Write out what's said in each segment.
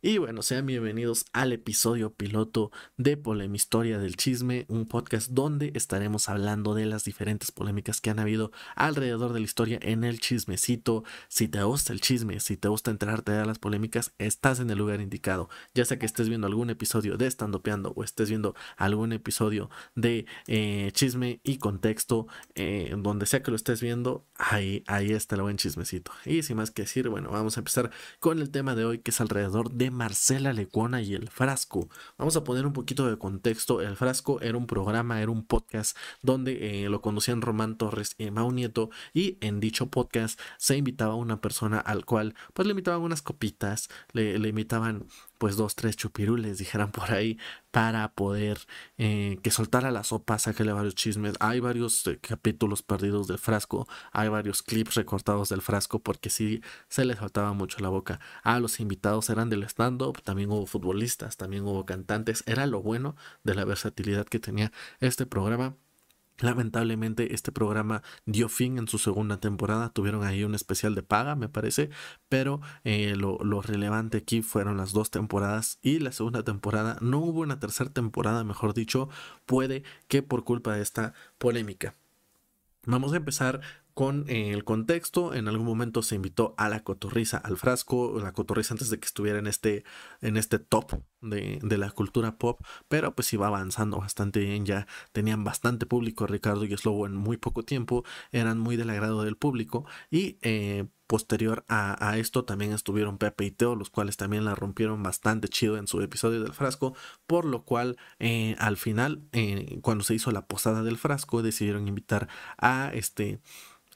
Y bueno, sean bienvenidos al episodio piloto de Polemistoria del Chisme, un podcast donde estaremos hablando de las diferentes polémicas que han habido alrededor de la historia en el chismecito. Si te gusta el chisme, si te gusta enterarte de las polémicas, estás en el lugar indicado. Ya sea que estés viendo algún episodio de Estandopeando o estés viendo algún episodio de eh, chisme y contexto, eh, donde sea que lo estés viendo, ahí, ahí está el buen chismecito. Y sin más que decir, bueno, vamos a empezar con el tema de hoy que es alrededor de Marcela Lecuona y el frasco. Vamos a poner un poquito de contexto. El frasco era un programa, era un podcast donde eh, lo conducían Román Torres y Mau Nieto y en dicho podcast se invitaba a una persona al cual pues le invitaban unas copitas, le, le invitaban pues dos, tres chupirules, dijeran por ahí, para poder eh, que soltara la sopa, saquele varios chismes. Hay varios eh, capítulos perdidos del frasco, hay varios clips recortados del frasco, porque sí se les faltaba mucho la boca. Ah, los invitados eran del stand-up, también hubo futbolistas, también hubo cantantes. Era lo bueno de la versatilidad que tenía este programa. Lamentablemente este programa dio fin en su segunda temporada, tuvieron ahí un especial de paga me parece, pero eh, lo, relevante aquí fueron las dos temporadas y la segunda temporada, no hubo una tercera temporada mejor dicho, puede que por culpa de esta polémica. Vamos a empezar con eh, el contexto. En algún momento se invitó a la cotorriza al frasco, la cotorriza antes de que estuviera este, en este top de, de, la cultura pop, pero pues iba avanzando bastante bien, ya tenían bastante público Ricardo y Slobo en muy poco tiempo, eran muy del agrado del público y eh, posterior a, a, esto también estuvieron Pepe y Teo, los cuales también la rompieron bastante chido en su episodio del frasco, por lo cual eh, al final, eh, cuando se hizo la posada del frasco, decidieron invitar a este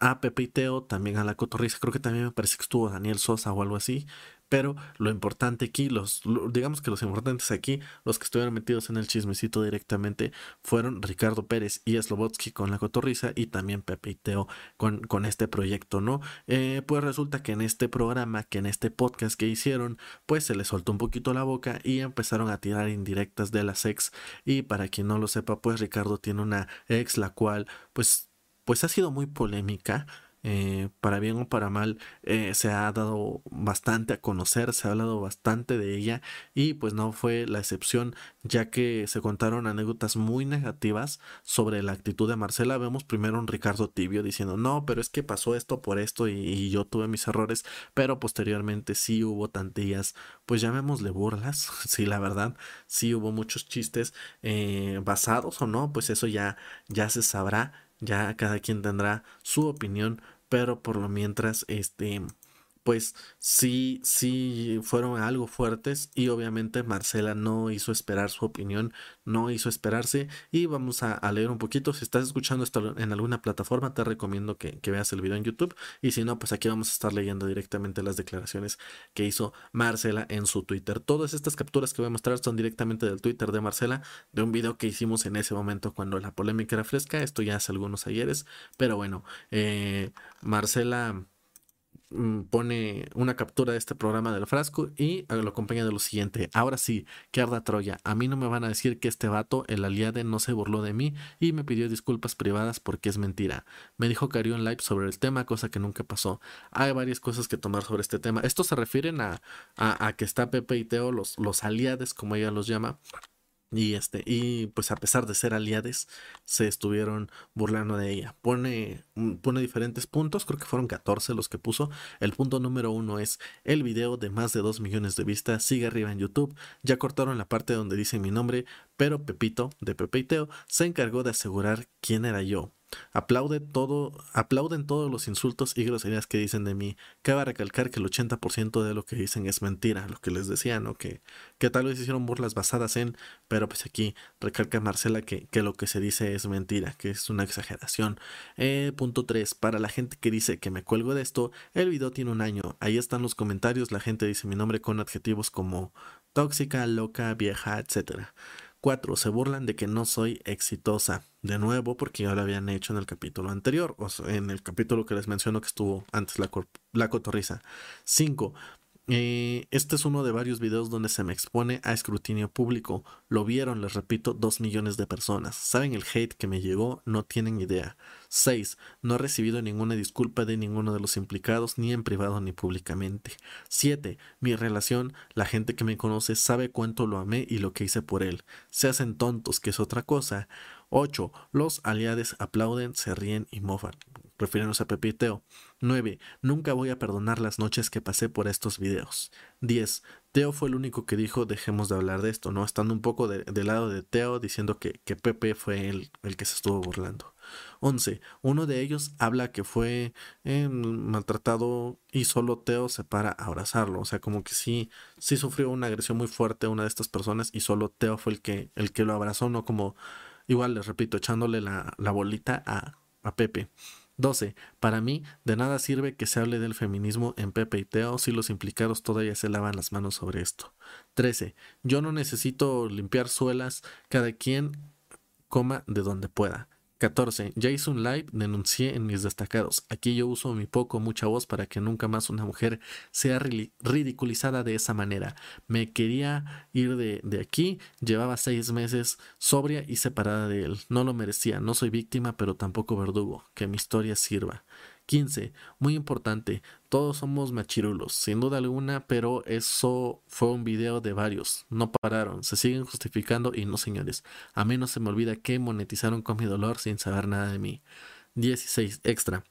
a Pepe y Teo, también a la Cotorriza, creo que también me parece que estuvo Daniel Sosa o algo así, pero lo importante aquí, los, digamos que los importantes aquí, los que estuvieron metidos en el chismecito directamente, fueron Ricardo Pérez y Slobotsky con la cotorriza y también Pepe y Teo con, con este proyecto, ¿no? Eh, pues resulta que en este programa, que en este podcast que hicieron, pues se les soltó un poquito la boca y empezaron a tirar indirectas de las ex. Y para quien no lo sepa, pues Ricardo tiene una ex, la cual, pues pues ha sido muy polémica. Eh, para bien o para mal, eh, se ha dado bastante a conocer, se ha hablado bastante de ella y pues no fue la excepción, ya que se contaron anécdotas muy negativas sobre la actitud de Marcela. Vemos primero un Ricardo Tibio diciendo, no, pero es que pasó esto por esto y, yo tuve mis errores, pero posteriormente sí hubo tantillas, pues llamémosle burlas, sí, la verdad, sí hubo muchos chistes eh, basados o no, pues eso ya, ya se sabrá ya cada quien tendrá su opinión, pero por lo mientras, este, pues sí, sí fueron algo fuertes y obviamente Marcela no hizo esperar su opinión, no hizo esperarse y vamos a, leer un poquito. Si estás escuchando esto en alguna plataforma, te recomiendo que, veas el video en YouTube y si no, pues aquí vamos a estar leyendo directamente las declaraciones que hizo Marcela en su Twitter. Todas estas capturas que voy a mostrar son directamente del Twitter de Marcela, de un video que hicimos en ese momento cuando la polémica era fresca, esto ya hace algunos ayeres, pero bueno, eh, Marcela pone una captura de este programa del frasco y lo acompaña de lo siguiente. Ahora sí, que arda Troya. A mí no me van a decir que este vato, el aliade, no se burló de mí y me pidió disculpas privadas porque es mentira. Me dijo que haría un live sobre el tema, cosa que nunca pasó. Hay varias cosas que tomar sobre este tema. Estos se refieren a, a, que está Pepe y Teo, los, los aliades, como ella los llama, y este, y pues a pesar de ser aliades, se estuvieron burlando de ella. Pone, mm, pone diferentes puntos, creo que fueron 14 los que puso. El punto número uno es el video de más de 2 millones de vistas, sigue arriba en YouTube. Ya cortaron la parte donde dice mi nombre, pero Pepito, de Pepe se encargó de asegurar quién era yo. Todo, aplauden todos los insultos y groserías que dicen de mí. Cabe recalcar que el 80% de lo que dicen es mentira, lo que les decía, ¿no? Que, que tal vez hicieron burlas basadas en, pero pues aquí recalca Marcela que, que lo que se dice es mentira, que es una exageración. Eh, punto 3. Para la gente que dice que me cuelgo de esto, el video tiene un año. Ahí están los comentarios, la gente dice mi nombre con adjetivos como tóxica, loca, vieja, etcétera. 4. Se burlan de que no soy exitosa. De nuevo, porque ya lo habían hecho en el capítulo anterior, o en el capítulo que les menciono que estuvo antes la, la cotorriza. 5. Eh, este es uno de varios videos donde se me expone a escrutinio público. Lo vieron, les repito, dos millones de personas. ¿Saben el hate que me llegó? No tienen idea. 6. No he recibido ninguna disculpa de ninguno de los implicados, ni en privado ni públicamente. 7. Mi relación, la gente que me conoce sabe cuánto lo amé y lo que hice por él. Se hacen tontos, que es otra cosa. 8. Los aliados aplauden, se ríen y mofan refiriéndose a Pepe 9. Nunca voy a perdonar las noches que pasé por estos videos. 10. Teo fue el único que dijo dejemos de hablar de esto, ¿no? Estando un poco del lado de Teo diciendo que, que Pepe fue el, el, que se estuvo burlando. 11. Uno de ellos habla que fue eh, maltratado y solo Teo se para a abrazarlo. O sea, como que sí, sí sufrió una agresión muy fuerte una de estas personas y solo Teo fue el que, el que lo abrazó, no como, igual les repito, echándole la, la bolita a, a Pepe. 12. Para mí, de nada sirve que se hable del feminismo en Pepe y Teo si los implicados todavía se lavan las manos sobre esto. 13. Yo no necesito limpiar suelas, cada quien coma de donde pueda. 14. Ya hice un live, denuncié en mis destacados. Aquí yo uso mi poco, mucha voz para que nunca más una mujer sea ridiculizada de esa manera. Me quería ir de, de aquí, llevaba seis meses sobria y separada de él. No lo merecía, no soy víctima, pero tampoco verdugo. Que mi historia sirva. 15. Muy importante, todos somos machirulos, sin duda alguna, pero eso fue un video de varios. No pararon, se siguen justificando y no señores. A mí no se me olvida que monetizaron con mi dolor sin saber nada de mí. 16. Extra.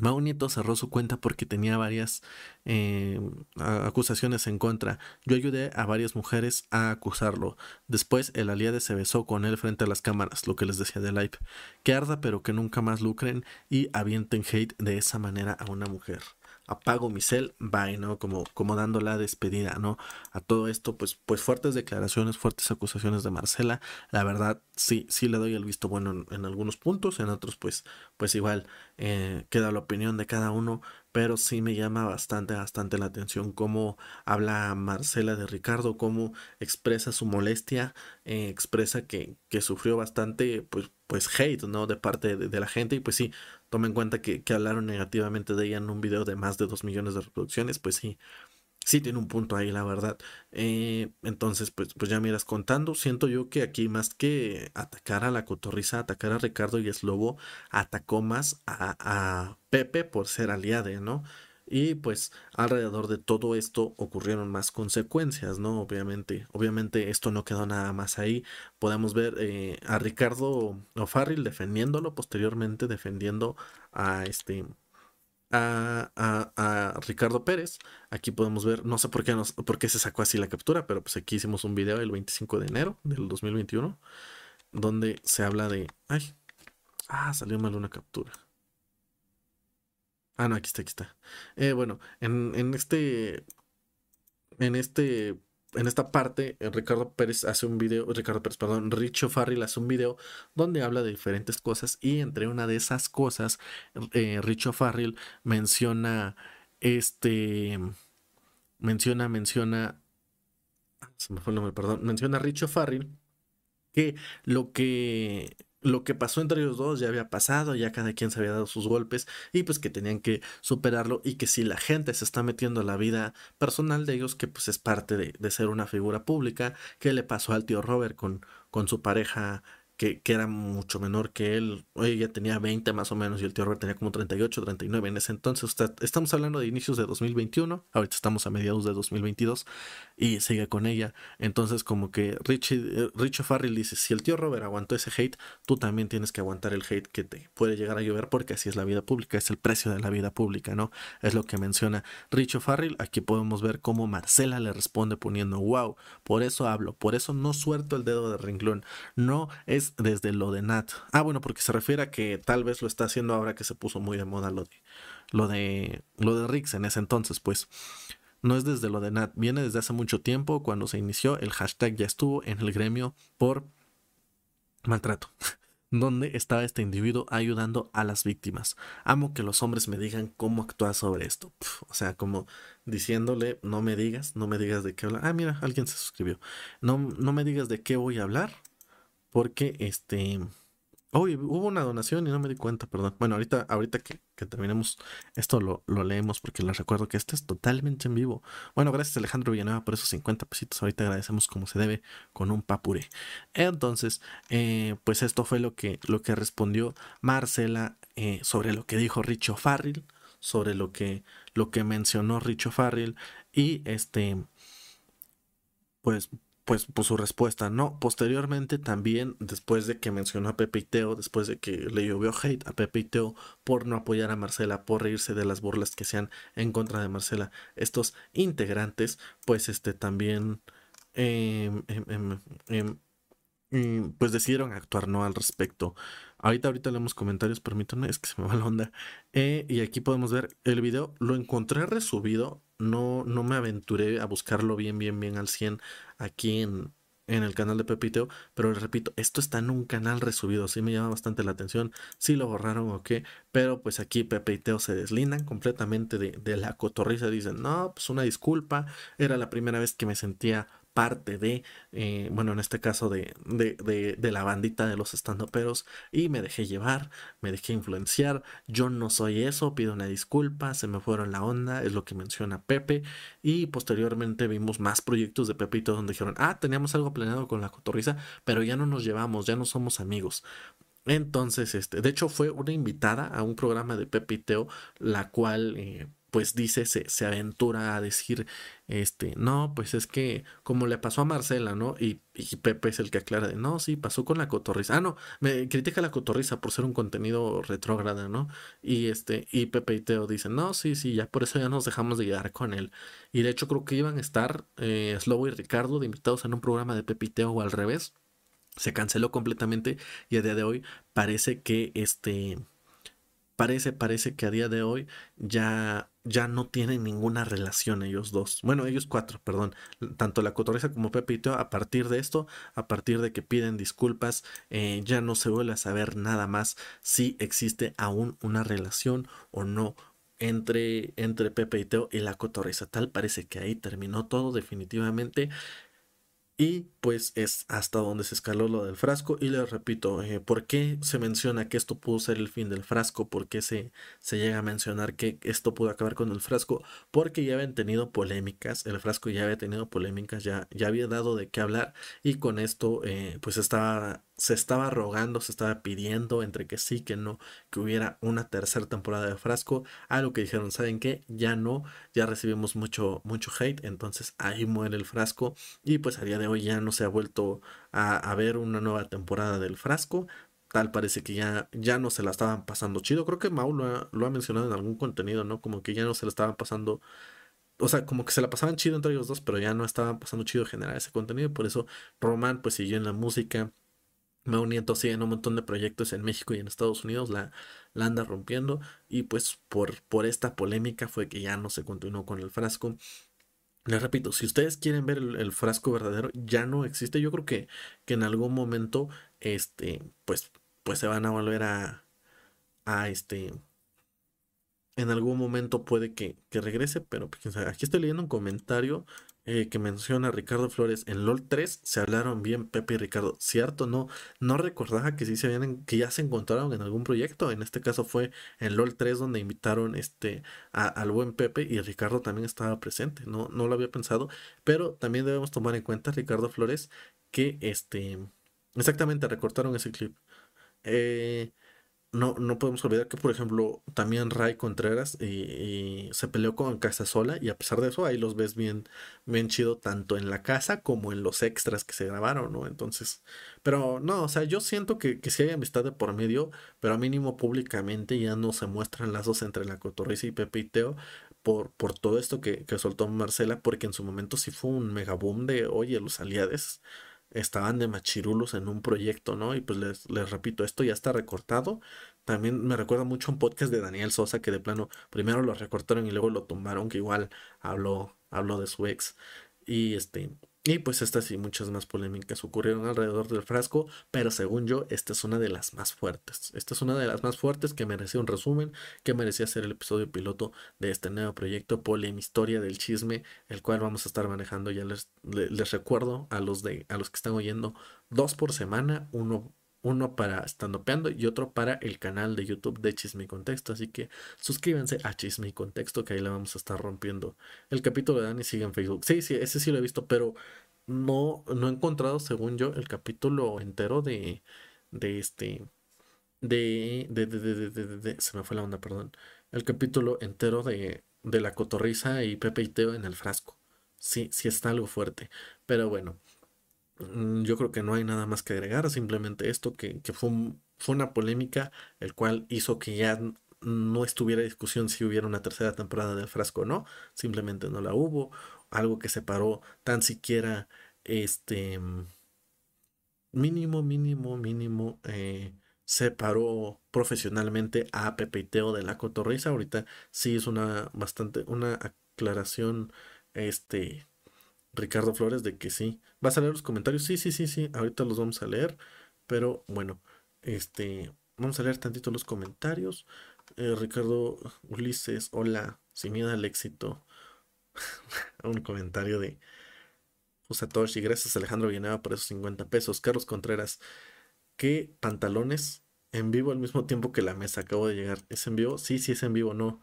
Mau Nieto cerró su cuenta porque tenía varias eh, acusaciones en contra. Yo ayudé a varias mujeres a acusarlo. Después el aliado se besó con él frente a las cámaras, lo que les decía de live. Que arda pero que nunca más lucren y avienten hate de esa manera a una mujer apago mi cel, bye, ¿no? Como, como dando la despedida, ¿no? A todo esto, pues, pues fuertes declaraciones, fuertes acusaciones de Marcela. La verdad, sí, sí le doy el visto bueno en, algunos puntos, en otros, pues, pues igual eh, queda la opinión de cada uno, pero sí me llama bastante, bastante la atención cómo habla Marcela de Ricardo, cómo expresa su molestia, eh, expresa que, que sufrió bastante, pues, pues hate, ¿no? De parte de, de la gente y pues sí, toma en cuenta que, hablaron negativamente de ella en un video de más de 2 millones de reproducciones, pues sí, sí tiene un punto ahí, la verdad. Eh, entonces, pues, pues ya miras contando, siento yo que aquí más que atacar a la cotorriza, atacar a Ricardo y es Lobo, atacó más a, a Pepe por ser aliade, ¿no? Y pues alrededor de todo esto ocurrieron más consecuencias, ¿no? Obviamente, obviamente esto no quedó nada más ahí. Podemos ver eh, a Ricardo O'Farrill defendiéndolo, posteriormente defendiendo a este a, a, Ricardo Pérez. Aquí podemos ver, no sé por qué, nos, por qué se sacó así la captura, pero pues aquí hicimos un video el 25 de enero del 2021 donde se habla de... Ay, ah, salió mal una captura. Ah, no, aquí está, aquí está. Eh, bueno, en, en este. En este. En esta parte, eh, Ricardo Pérez hace un video, Ricardo Pérez, perdón, Richo Farrell hace un video donde habla de diferentes cosas y entre una de esas cosas, eh, Richo Farrell menciona este, menciona, menciona, se me fue el nombre, perdón, menciona a Richo Farrell que lo que lo que pasó entre ellos dos ya había pasado, ya cada quien se había dado sus golpes y pues que tenían que superarlo y que si la gente se está metiendo a la vida personal de ellos, que pues es parte de, de ser una figura pública, que le pasó al tío Robert con, con su pareja que, era mucho menor que él. Ella tenía 20 más o menos y el tío Robert tenía como 38, 39 en ese entonces. estamos hablando de inicios de 2021, ahorita estamos a mediados de 2022 y sigue con ella. Entonces como que Richie, eh, Richie Farrell dice, si el tío Robert aguantó ese hate, tú también tienes que aguantar el hate que te puede llegar a llover porque así es la vida pública, es el precio de la vida pública, ¿no? Es lo que menciona Richie Farrell. Aquí podemos ver cómo Marcela le responde poniendo, wow, por eso hablo, por eso no suelto el dedo de renglón. No es desde lo de Nat. Ah, bueno, porque se refiere a que tal vez lo está haciendo ahora que se puso muy de moda lo de lo de lo de Rix en ese entonces, pues no es desde lo de Nat, viene desde hace mucho tiempo cuando se inició el hashtag ya estuvo en el gremio por maltrato. donde estaba este individuo ayudando a las víctimas. Amo que los hombres me digan cómo actuar sobre esto. o sea, como diciéndole, no me digas, no me digas de qué hablar. Ah, mira, alguien se suscribió. No, no me digas de qué voy a hablar, porque este Uy, hubo una donación y no me di cuenta, perdón. Bueno, ahorita, ahorita que, terminemos esto lo, lo, leemos porque les recuerdo que este es totalmente en vivo. Bueno, gracias Alejandro Villanueva por esos 50 pesitos. Ahorita agradecemos como se debe con un papure. Entonces, eh, pues esto fue lo que, lo que respondió Marcela eh, sobre lo que dijo Richo Farrell, sobre lo que, lo que mencionó Richo Farrell y este, pues pues, por su respuesta, ¿no? Posteriormente también, después de que mencionó a Pepe y Teo, después de que le llovió hate a Pepe y Teo por no apoyar a Marcela, por reírse de las burlas que sean en contra de Marcela, estos integrantes, pues este también em, em, em, pues decidieron actuar, ¿no? Al respecto. Ahorita, ahorita leemos comentarios, permítanme, es que se me va la onda. Eh, y aquí podemos ver el video, lo encontré resubido, no, no me aventuré a buscarlo bien, bien, bien al 100 aquí en, en el canal de Pepiteo, pero les repito, esto está en un canal resubido, sí me llama bastante la atención, si lo borraron o qué, pero pues aquí Pepe y Teo se deslindan completamente de, de la cotorriza, dicen, no, pues una disculpa, era la primera vez que me sentía parte de, eh, bueno, en este caso de, de, de, la bandita de los estandoperos y me dejé llevar, me dejé influenciar, yo no soy eso, pido una disculpa, se me fueron la onda, es lo que menciona Pepe y posteriormente vimus más proyectos de todo donde dijeron, ah, teníamos algo planeado con la cotorriza, pero ya no nos llevamos, ya no somos amigos. Entonces, este, de hecho fue una invitada a un programa de Pepe la cual... Eh, pues dice, se, se, aventura a decir, este, no, pues es que como le pasó a Marcela, ¿no? Y, Pepe es el que aclara de, no, sí, pasó con la cotorriza. Ah, no, me critica la cotorriza por ser un contenido retrógrado, ¿no? Y este, y Pepe y Teo dicen, no, sí, sí, ya por eso ya nos dejamos de llegar con él. Y de hecho creo que iban a estar eh, Slobo y Ricardo de invitados en un programa de Pepe y Teo o al revés. Se canceló completamente y a día de hoy parece que este parece, parece que a día de hoy ya, ya no tienen ninguna relación ellos dos. Bueno, ellos cuatro, perdón. Tanto la cotorriza como Pepito, a partir de esto, a partir de que piden disculpas, eh, ya no se vuelve a saber nada más si existe aún una relación o no entre, entre Pepe y Teo y la cotorriza. Tal parece que ahí terminó todo definitivamente. Y pues es hasta donde se escaló lo del frasco. Y les repito, eh, ¿por qué se menciona que esto pudo ser el fin del frasco? ¿Por qué se, se llega a mencionar que esto pudo acabar con el frasco? Porque ya habían tenido polémicas, el frasco ya había tenido polémicas, ya, ya había dado de qué hablar y con esto eh, pues estaba se estaba rogando, se estaba pidiendo entre que sí, que no, que hubiera una tercera temporada de Frasco. Algo que dijeron, ¿saben qué? Ya no, ya recibimos mucho, mucho hate, entonces ahí muere el Frasco. Y pues a día de hoy ya no se ha vuelto a, ver una nueva temporada del Frasco. Tal parece que ya, ya no se la estaban pasando chido. Creo que Mau lo ha, lo ha mencionado en algún contenido, ¿no? Como que ya no se la estaban pasando o sea, como que se la pasaban chido entre ellos dos, pero ya no estaban pasando chido generar ese contenido. Por eso Román pues siguió en la música, Mau Nieto sigue en un montón de proyectos en México y en Estados Unidos, la, la anda rompiendo y pues por, por esta polémica fue que ya no se continuó con el frasco. Les repito, si ustedes quieren ver el, frasco verdadero, ya no existe. Yo creo que, que en algún momento, este, pues, pues se van a volver a, a este, en algún momento puede que, que regrese, pero pues, aquí estoy leyendo un comentario eh, que menciona Ricardo Flores en LOL 3 se hablaron bien Pepe y Ricardo. Cierto, no, no recordaba que sí se habían, que ya se encontraron en algún proyecto. En este caso fue en LOL 3 donde invitaron este al buen Pepe y Ricardo también estaba presente. No, no lo había pensado, pero también debemos tomar en cuenta Ricardo Flores que este exactamente recortaron ese clip. Eh, no, no podemos olvidar que, por ejemplo, también Ray Contreras y, se peleó con Casasola y a pesar de eso ahí los ves bien, bien chido tanto en la casa como en los extras que se grabaron, ¿no? Entonces, pero no, o sea, yo siento que, que sí hay amistad de por medio, pero a mínimo públicamente ya no se muestran lazos entre la Cotorriza y Pepe y Teo por, por todo esto que, que soltó Marcela, porque en su momento sí fue un megaboom de, oye, los aliades estaban de machirulos en un proyecto, ¿no? Y pues les, les repito, esto ya está recortado. También me recuerda mucho un podcast de Daniel Sosa que de plano primero lo recortaron y luego lo tumbaron, que igual habló, habló de su ex. Y este, y pues estas y muchas más polémicas ocurrieron alrededor del frasco, pero según yo, esta es una de las más fuertes. Esta es una de las más fuertes que merecía un resumen, que merecía ser el episodio piloto de este nuevo proyecto Historia del Chisme, el cual vamos a estar manejando. Ya les, les recuerdo a los, de, a los que están oyendo, dos por semana, uno uno para Estandopeando y otro para el canal de YouTube de Chisme y Contexto. Así que suscríbanse a Chisme y Contexto, que ahí le vamos a estar rompiendo. El capítulo de Dani sigue en Facebook. Sí, sí, ese sí lo he visto, pero no, no he encontrado, según yo, el capítulo entero de, de este. De, de, de, de, se me fue la onda, perdón. El capítulo entero de, de la cotorriza y Pepe y Teo en el frasco. Sí, sí está algo fuerte. Pero bueno, yo creo que no hay nada más que agregar. Simplemente esto que, que fue, fue una polémica, el cual hizo que ya no estuviera discusión si hubiera una tercera temporada del frasco o no. Simplemente no la hubo algo que separó tan siquiera este mínimo, mínimo, mínimo eh, separó profesionalmente a Pepe y Teo de la cotorriza. Ahorita sí es una bastante, una aclaración, este, Ricardo Flores, de que sí. ¿Vas a leer los comentarios? Sí, sí, sí, sí. Ahorita los vamos a leer. Pero bueno, este, vamos a leer tantito los comentarios. Eh, Ricardo Ulises, hola, sin miedo al éxito. un comentario de Usatoshi. Gracias Alejandro Villanueva por esos 50 pesos. Carlos Contreras, ¿qué pantalones en vivo al mismo tiempo que la mesa? Acabo de llegar. ¿Es en vivo? Sí, sí es en vivo, no.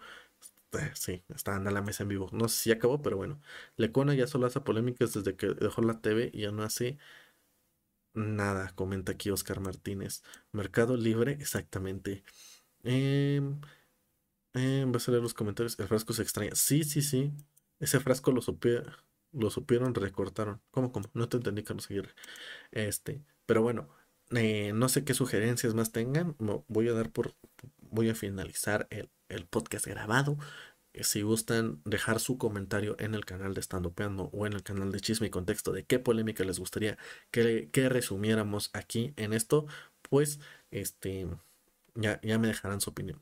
Eh, sí, está en la mesa en vivo. No sé si acabó, pero bueno. Lecona ya solo hace polémicas desde que dejó la TV y ya no hace nada, comenta aquí Oscar Martínez. Mercado Libre, exactamente. Em, em, vas a leer los comentarios. El frasco se extraña. Sí, sí, sí. Ese frasco lo, lo supieron, recortaron. ¿Cómo, cómo? No te entendí, Carlos Aguirre. Este, pero bueno, eh, no sé qué sugerencias más tengan. Voy a dar por. Voy a finalizar el, podcast grabado. Eh, si gustan dejar su comentario en el canal de Estando Peando o en el canal de Chisme y Contexto de qué polémica les gustaría que, que resumiéramos aquí en esto, pues este ya, ya me dejarán su opinión.